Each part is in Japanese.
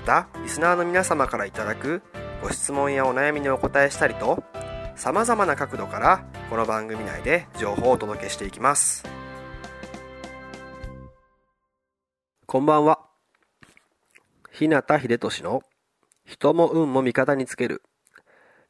またリスナーの皆様からいただくご質問やお悩みにお答えしたりとさまざまな角度からこの番組内で情報をお届けしていきます。こんばんは。日向秀俊の人も運も味方につける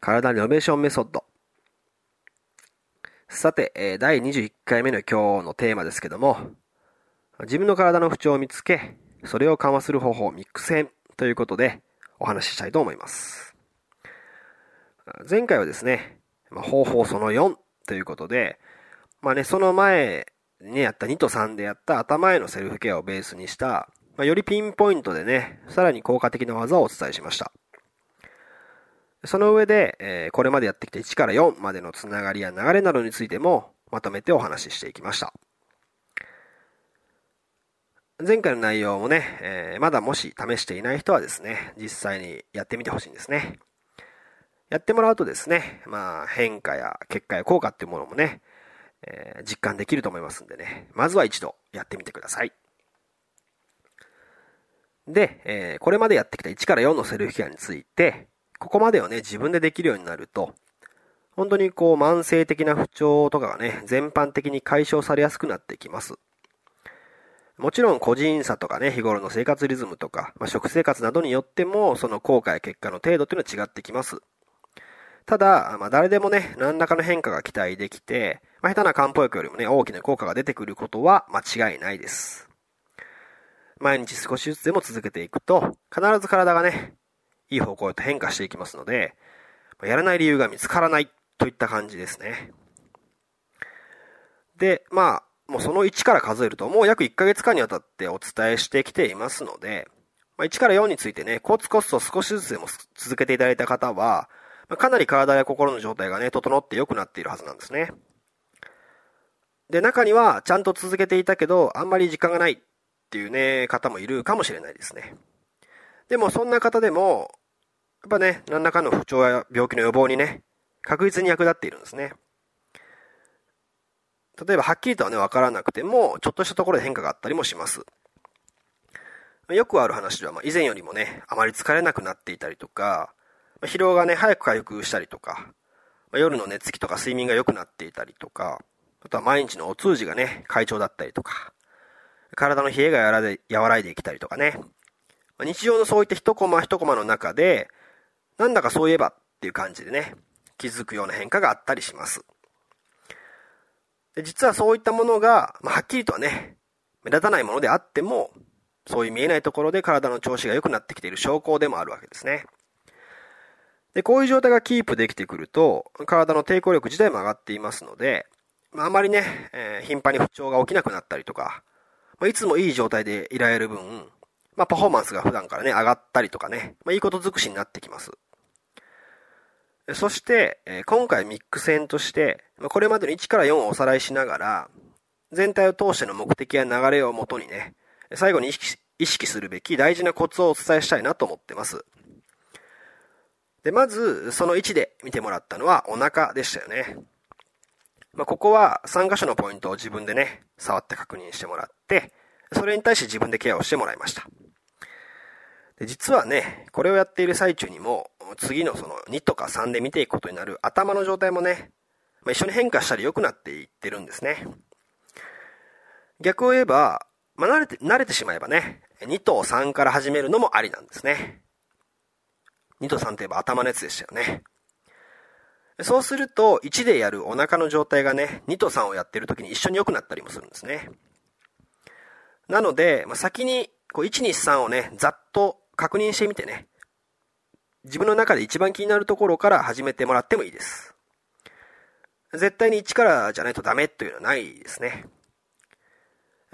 体リノベーションメソッド。さて、第21回目の今日のテーマですけども、自分の体の不調を見つけ、それを緩和する方法、ミックス編。ということでお話ししたいと思います。前回はですね、方法その4ということで、まあね、その前にやった2と3でやった頭へのセルフケアをベースにした、まあ、よりピンポイントでね、さらに効果的な技をお伝えしました。その上で、えー、これまでやってきた1から4までのつながりや流れなどについてもまとめてお話ししていきました。前回の内容もね、えー、まだもし試していない人はですね、実際にやってみてほしいんですね。やってもらうとですね、まあ変化や結果や効果っていうものもね、えー、実感できると思いますんでね、まずは一度やってみてください。で、えー、これまでやってきた1から4のセルフケアについて、ここまでをね、自分でできるようになると、本当にこう慢性的な不調とかがね、全般的に解消されやすくなってきます。もちろん個人差とかね、日頃の生活リズムとか、まあ、食生活などによっても、その効果や結果の程度というのは違ってきます。ただ、まあ、誰でもね、何らかの変化が期待できて、まあ、下手な漢方薬よりもね、大きな効果が出てくることは間違いないです。毎日少しずつでも続けていくと、必ず体がね、いい方向へと変化していきますので、やらない理由が見つからないといった感じですね。で、まあ、もうその1から数えると、もう約1ヶ月間にわたってお伝えしてきていますので、まあ、1から4についてね、コツコツと少しずつでも続けていただいた方は、まあ、かなり体や心の状態がね、整って良くなっているはずなんですね。で、中には、ちゃんと続けていたけど、あんまり時間がないっていうね、方もいるかもしれないですね。でも、そんな方でも、やっぱね、何らかの不調や病気の予防にね、確実に役立っているんですね。例えば、はっきりとはね、わからなくても、ちょっとしたところで変化があったりもします。よくある話では、まあ、以前よりもね、あまり疲れなくなっていたりとか、ま、疲労がね、早く回復したりとか、ま、夜の寝つきとか睡眠が良くなっていたりとか、あとは毎日のお通じがね、快調だったりとか、体の冷えが和らいできたりとかね、ま、日常のそういった一コマ一コマの中で、なんだかそういえばっていう感じでね、気づくような変化があったりします。で実はそういったものが、まあ、はっきりとはね、目立たないものであっても、そういう見えないところで体の調子が良くなってきている証拠でもあるわけですね。で、こういう状態がキープできてくると、体の抵抗力自体も上がっていますので、まあ、あまりね、えー、頻繁に不調が起きなくなったりとか、まあ、いつもいい状態でいられる分、まあ、パフォーマンスが普段からね、上がったりとかね、まあ、いいこと尽くしになってきます。そして、今回ミックス編として、これまでの1から4をおさらいしながら、全体を通しての目的や流れをもとにね、最後に意識するべき大事なコツをお伝えしたいなと思ってます。で、まず、その位置で見てもらったのはお腹でしたよね。まあ、ここは3箇所のポイントを自分でね、触って確認してもらって、それに対して自分でケアをしてもらいました。で実はね、これをやっている最中にも、次のその2とか3で見ていくことになる頭の状態もね、まあ、一緒に変化したり良くなっていってるんですね。逆を言えば、まあ、慣れて、慣れてしまえばね、2と3から始めるのもありなんですね。2と3といえば頭のやつでしたよね。そうすると、1でやるお腹の状態がね、2と3をやってる時に一緒に良くなったりもするんですね。なので、まあ、先に、こう、1、2、3をね、ざっと確認してみてね、自分の中で一番気になるところから始めてもらってもいいです。絶対に1からじゃないとダメというのはないですね。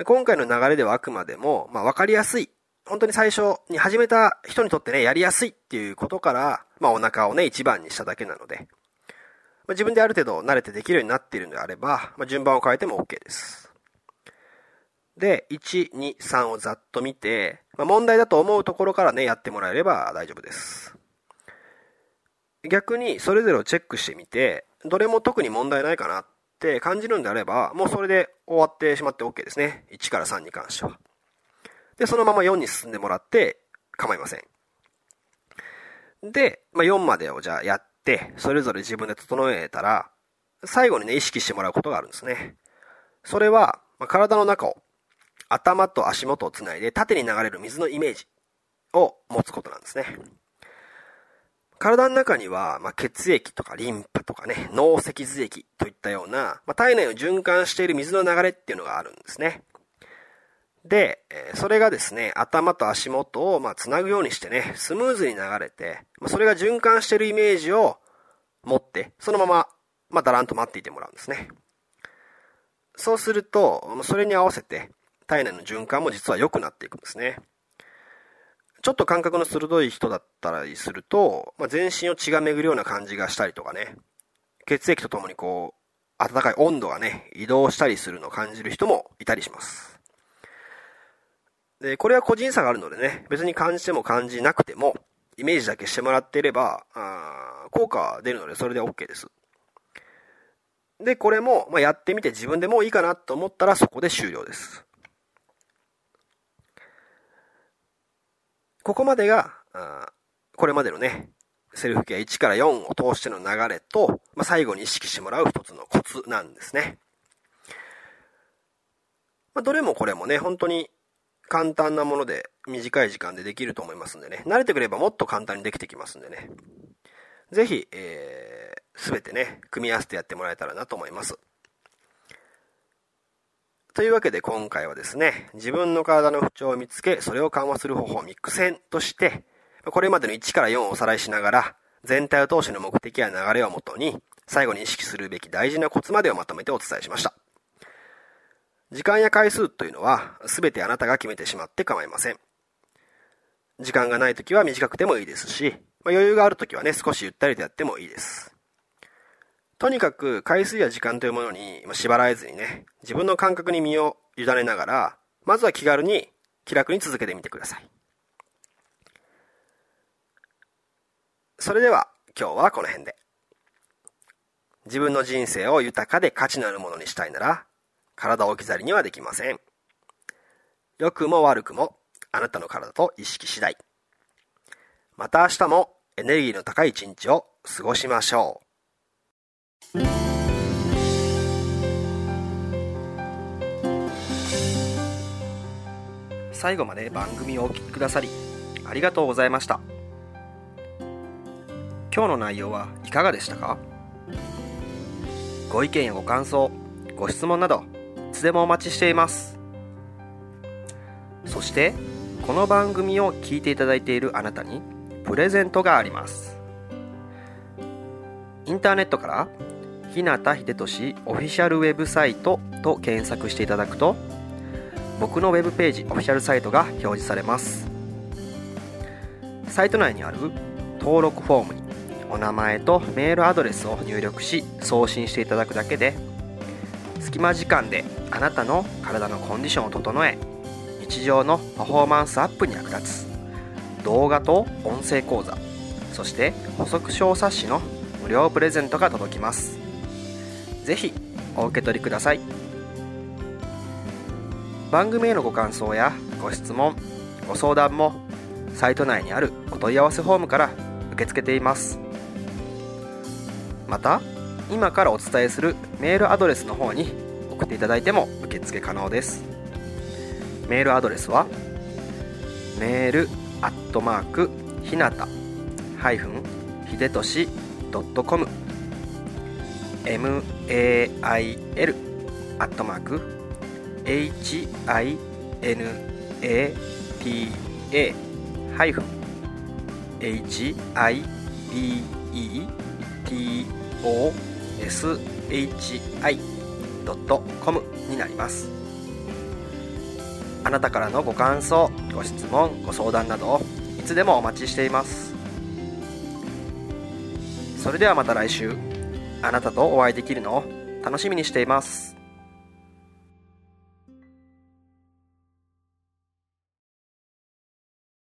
今回の流れではあくまでも、まあ、わかりやすい。本当に最初に始めた人にとってね、やりやすいっていうことから、まあ、お腹をね、一番にしただけなので、まあ、自分である程度慣れてできるようになっているのであれば、まあ、順番を変えても OK です。で、1、2、3をざっと見て、まあ、問題だと思うところからね、やってもらえれば大丈夫です。逆に、それぞれをチェックしてみて、どれも特に問題ないかなって感じるんであれば、もうそれで終わってしまって OK ですね。1から3に関しては。で、そのまま4に進んでもらって構いません。で、まあ、4までをじゃあやって、それぞれ自分で整えたら、最後にね、意識してもらうことがあるんですね。それは、まあ、体の中を、頭と足元をつないで縦に流れる水のイメージを持つことなんですね。体の中には、まあ、血液とかリンパとかね、脳脊髄液といったような、まあ、体内を循環している水の流れっていうのがあるんですね。で、それがですね、頭と足元を、まあ、つなぐようにしてね、スムーズに流れて、まあ、それが循環しているイメージを持って、そのまま、まあ、だらんと待っていてもらうんですね。そうすると、それに合わせて、体内の循環も実は良くなっていくんですね。ちょっと感覚の鋭い人だったりすると、まあ、全身を血が巡るような感じがしたりとかね、血液とともにこう、暖かい温度がね、移動したりするのを感じる人もいたりします。で、これは個人差があるのでね、別に感じても感じなくても、イメージだけしてもらっていれば、あ効果は出るのでそれで OK です。で、これも、まあ、やってみて自分でもいいかなと思ったらそこで終了です。ここまでが、これまでのね、セルフケア1から4を通しての流れと、まあ、最後に意識してもらう一つのコツなんですね。まあ、どれもこれもね、本当に簡単なもので短い時間でできると思いますんでね、慣れてくればもっと簡単にできてきますんでね。ぜひ、えー、すべてね、組み合わせてやってもらえたらなと思います。というわけで今回はですね、自分の体の不調を見つけ、それを緩和する方法をミックス編として、これまでの1から4をおさらいしながら、全体を通しての目的や流れをもとに、最後に意識するべき大事なコツまでをまとめてお伝えしました。時間や回数というのは、すべてあなたが決めてしまって構いません。時間がない時は短くてもいいですし、まあ、余裕がある時はね、少しゆったりとやってもいいです。とにかく回数や時間というものに縛られずにね、自分の感覚に身を委ねながら、まずは気軽に気楽に続けてみてください。それでは今日はこの辺で。自分の人生を豊かで価値のあるものにしたいなら、体を置き去りにはできません。良くも悪くもあなたの体と意識次第。また明日もエネルギーの高い一日を過ごしましょう。最後まで番組をお聴きくださりありがとうございました。今日の内容はいかがでしたか？ご意見やご感想ご質問などいつでもお待ちしています。そしてこの番組を聞いていただいているあなたにプレゼントがあります。インターネットから日向秀俊オフィシャルウェブサイトと検索していただくと僕のウェブページオフィシャルサイトが表示されます。サイト内にある登録フォームにお名前とメールアドレスを入力し送信していただくだけで隙間時間であなたの体のコンディションを整え日常のパフォーマンスアップに役立つ。動画と音声講座そして補足小冊子の無料プレゼントが届きます。ぜひお受け取りください。番組へのご感想やご質問ご相談もサイト内にあるお問い合わせフォームから受け付けています。また今からお伝えするメールアドレスの方に送っていただいても受付可能です。メールアドレスはメールアットマークひなた秀俊 .com mail アットマーク hinata ハイフン hibetoshi.com になります。あなたからのご感想ご質問ご相談などいつでもお待ちしています。それではまた来週。あなたとお会いできるのを楽しみにしています。